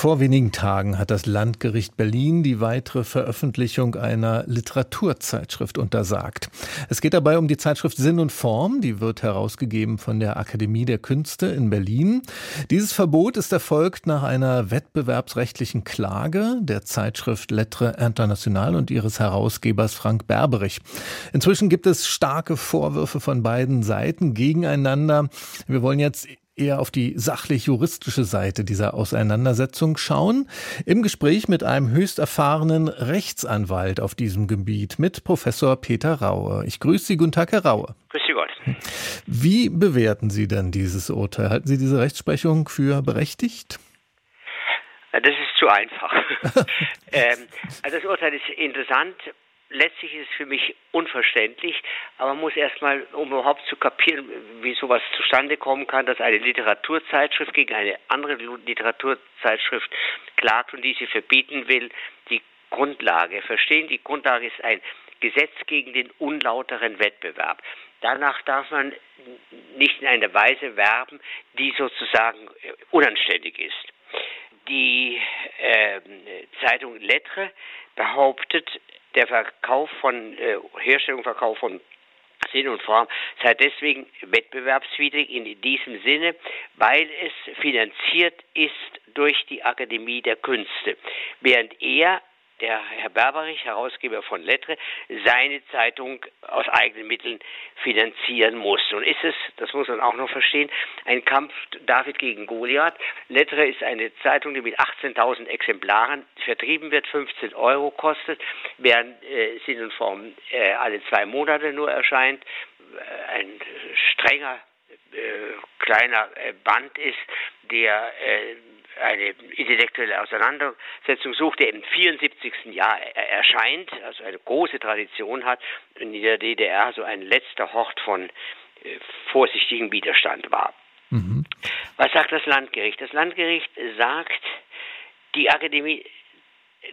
vor wenigen Tagen hat das Landgericht Berlin die weitere Veröffentlichung einer Literaturzeitschrift untersagt. Es geht dabei um die Zeitschrift Sinn und Form, die wird herausgegeben von der Akademie der Künste in Berlin. Dieses Verbot ist erfolgt nach einer wettbewerbsrechtlichen Klage der Zeitschrift Lettre International und ihres Herausgebers Frank Berberich. Inzwischen gibt es starke Vorwürfe von beiden Seiten gegeneinander. Wir wollen jetzt eher auf die sachlich-juristische Seite dieser Auseinandersetzung schauen. Im Gespräch mit einem höchst erfahrenen Rechtsanwalt auf diesem Gebiet, mit Professor Peter Raue. Ich grüße Sie, guten Tag, Herr Raue. Grüß Sie Gott. Wie bewerten Sie denn dieses Urteil? Halten Sie diese Rechtsprechung für berechtigt? Das ist zu einfach. ähm, also das Urteil ist interessant, letztlich ist es für mich unverständlich, aber man muss erstmal, um überhaupt zu kapieren, wie sowas zustande kommen kann, dass eine Literaturzeitschrift gegen eine andere Literaturzeitschrift klagt und diese verbieten will, die Grundlage verstehen. Die Grundlage ist ein Gesetz gegen den unlauteren Wettbewerb. Danach darf man nicht in einer Weise werben, die sozusagen unanständig ist. Die äh, Zeitung Lettre behauptet, der Verkauf von äh, Herstellung, Verkauf von Sinn und Form sei deswegen wettbewerbswidrig in diesem Sinne, weil es finanziert ist durch die Akademie der Künste, während er der Herr Berberich, Herausgeber von Lettre, seine Zeitung aus eigenen Mitteln finanzieren muss. Und ist es, das muss man auch noch verstehen, ein Kampf David gegen Goliath. Lettre ist eine Zeitung, die mit 18.000 Exemplaren vertrieben wird, 15 Euro kostet, während äh, Sinn und Form äh, alle zwei Monate nur erscheint. Äh, ein strenger äh, kleiner äh, Band ist, der äh, eine intellektuelle Auseinandersetzung sucht, der im 74. Jahr erscheint, also eine große Tradition hat, in der DDR so ein letzter Hort von äh, vorsichtigem Widerstand war. Mhm. Was sagt das Landgericht? Das Landgericht sagt, die Akademie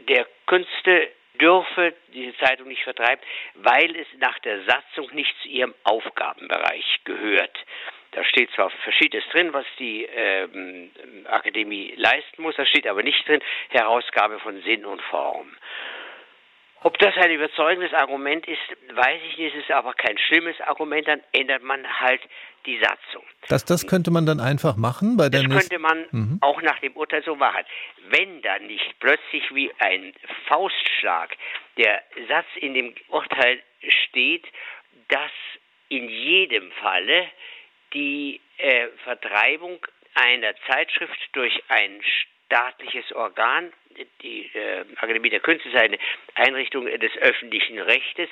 der Künste dürfe diese Zeitung nicht vertreiben, weil es nach der Satzung nicht zu ihrem Aufgabenbereich gehört. Da steht zwar Verschiedenes drin, was die ähm, Akademie leisten muss, da steht aber nicht drin Herausgabe von Sinn und Form. Ob das ein überzeugendes Argument ist, weiß ich nicht. Es ist aber kein schlimmes Argument. Dann ändert man halt die Satzung. Das, das könnte man dann einfach machen bei der Das könnte man mhm. auch nach dem Urteil so machen. Wenn dann nicht plötzlich wie ein Faustschlag der Satz in dem Urteil steht, dass in jedem Falle die äh, Vertreibung einer Zeitschrift durch ein staatliches Organ, die äh, Akademie der Künste ist eine Einrichtung des öffentlichen Rechtes,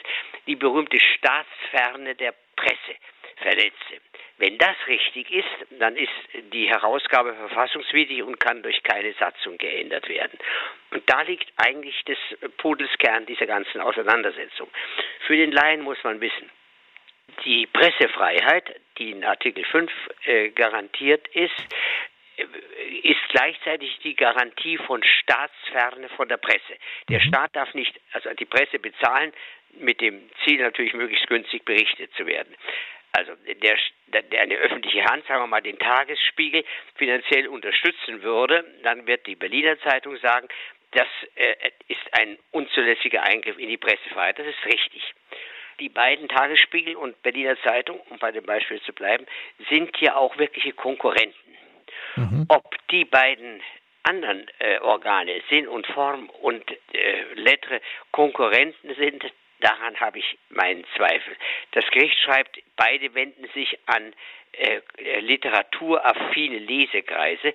die berühmte Staatsferne der Presse verletze. Wenn das richtig ist, dann ist die Herausgabe verfassungswidrig und kann durch keine Satzung geändert werden. Und da liegt eigentlich des Pudelskern dieser ganzen Auseinandersetzung. Für den Laien muss man wissen, die Pressefreiheit, die in Artikel 5 äh, garantiert ist, äh, ist gleichzeitig die Garantie von Staatsferne von der Presse. Der mhm. Staat darf nicht, also die Presse bezahlen, mit dem Ziel natürlich möglichst günstig berichtet zu werden. Also der, der eine öffentliche Hand, sagen wir mal, den Tagesspiegel finanziell unterstützen würde, dann wird die Berliner Zeitung sagen, das äh, ist ein unzulässiger Eingriff in die Pressefreiheit. Das ist richtig die beiden Tagesspiegel und Berliner Zeitung, um bei dem Beispiel zu bleiben, sind ja auch wirkliche Konkurrenten. Mhm. Ob die beiden anderen äh, Organe, Sinn und Form und äh, Lettre, Konkurrenten sind, daran habe ich meinen Zweifel. Das Gericht schreibt, beide wenden sich an äh, äh literaturaffine Lesekreise,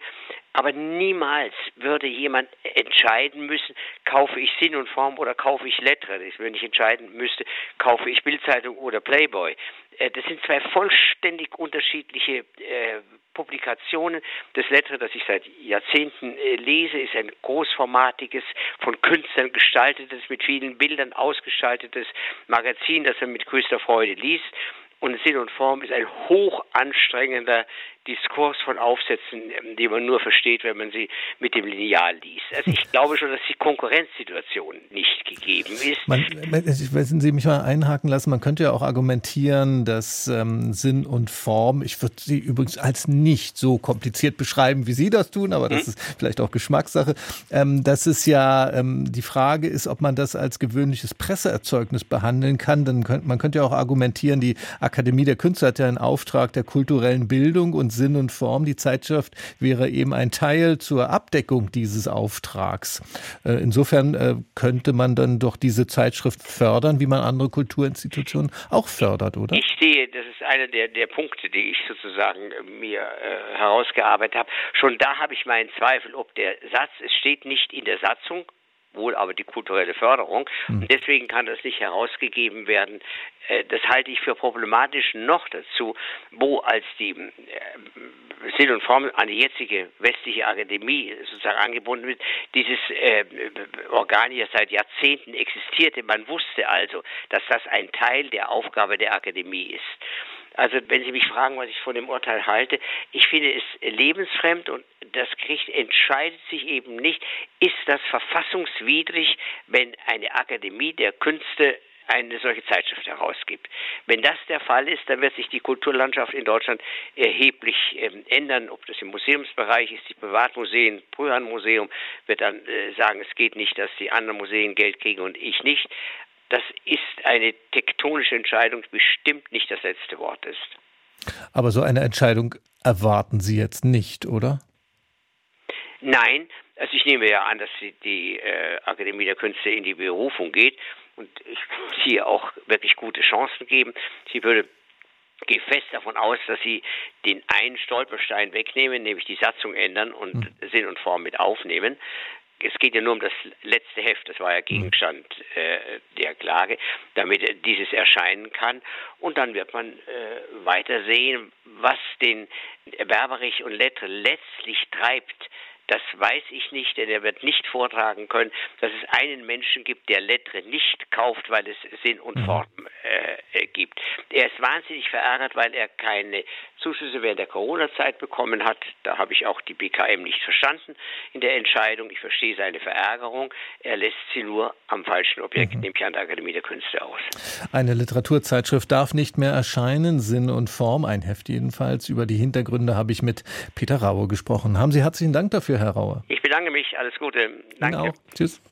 aber niemals würde jemand entscheiden müssen, kaufe ich Sinn und Form oder kaufe ich Lettre. Wenn ich entscheiden müsste, kaufe ich Bildzeitung oder Playboy. Äh, das sind zwei vollständig unterschiedliche äh, Publikationen. Das Lettre, das ich seit Jahrzehnten äh, lese, ist ein großformatiges, von Künstlern gestaltetes, mit vielen Bildern ausgestaltetes Magazin, das man mit größter Freude liest. Und Sinn und Form ist ein hoch anstrengender, Diskurs von Aufsätzen, ähm, die man nur versteht, wenn man sie mit dem Lineal liest. Also ich glaube schon, dass die Konkurrenzsituation nicht gegeben ist. Man, wenn Sie mich mal einhaken lassen, man könnte ja auch argumentieren, dass ähm, Sinn und Form, ich würde sie übrigens als nicht so kompliziert beschreiben, wie Sie das tun, aber das hm? ist vielleicht auch Geschmackssache, ähm, dass es ja ähm, die Frage ist, ob man das als gewöhnliches Presseerzeugnis behandeln kann. Dann könnte, man könnte ja auch argumentieren, die Akademie der Künste hat ja einen Auftrag der kulturellen Bildung und Sinn und Form. Die Zeitschrift wäre eben ein Teil zur Abdeckung dieses Auftrags. Äh, insofern äh, könnte man dann doch diese Zeitschrift fördern, wie man andere Kulturinstitutionen auch fördert, oder? Ich sehe, das ist einer der, der Punkte, die ich sozusagen äh, mir äh, herausgearbeitet habe. Schon da habe ich meinen Zweifel, ob der Satz, es steht nicht in der Satzung, wohl aber die kulturelle Förderung. Mhm. Und deswegen kann das nicht herausgegeben werden. Äh, das halte ich für problematisch noch dazu, wo als die äh, Sinn und Form an die jetzige westliche Akademie sozusagen angebunden wird, dieses äh, Organ ja seit Jahrzehnten existierte. Man wusste also, dass das ein Teil der Aufgabe der Akademie ist. Also wenn Sie mich fragen, was ich von dem Urteil halte, ich finde es lebensfremd und das Gericht entscheidet sich eben nicht, ist das verfassungswidrig, wenn eine Akademie der Künste eine solche Zeitschrift herausgibt. Wenn das der Fall ist, dann wird sich die Kulturlandschaft in Deutschland erheblich ähm, ändern, ob das im Museumsbereich ist, die Privatmuseen, Brühan Museum wird dann äh, sagen, es geht nicht, dass die anderen Museen Geld kriegen und ich nicht das ist eine tektonische Entscheidung, die bestimmt nicht das letzte Wort ist. Aber so eine Entscheidung erwarten Sie jetzt nicht, oder? Nein, also ich nehme ja an, dass die, die äh, Akademie der Künste in die Berufung geht und ich sehe auch wirklich gute Chancen geben. Sie würde gehe fest davon aus, dass sie den einen Stolperstein wegnehmen, nämlich die Satzung ändern und mhm. Sinn und Form mit aufnehmen es geht ja nur um das letzte Heft, das war ja Gegenstand äh, der Klage, damit dieses erscheinen kann. Und dann wird man äh, weiter sehen, was den Berberich und Lettre letztlich treibt das weiß ich nicht, denn er wird nicht vortragen können, dass es einen Menschen gibt, der Lettre nicht kauft, weil es Sinn und mhm. Form äh, gibt. Er ist wahnsinnig verärgert, weil er keine Zuschüsse während der Corona-Zeit bekommen hat. Da habe ich auch die BKM nicht verstanden in der Entscheidung. Ich verstehe seine Verärgerung. Er lässt sie nur am falschen Objekt, mhm. nämlich an der Akademie der Künste aus. Eine Literaturzeitschrift darf nicht mehr erscheinen, Sinn und Form, ein Heft jedenfalls. Über die Hintergründe habe ich mit Peter Raue gesprochen. Haben Sie herzlichen Dank dafür, Herr Rauer. Ich bedanke mich. Alles Gute. Danke. Genau. Tschüss.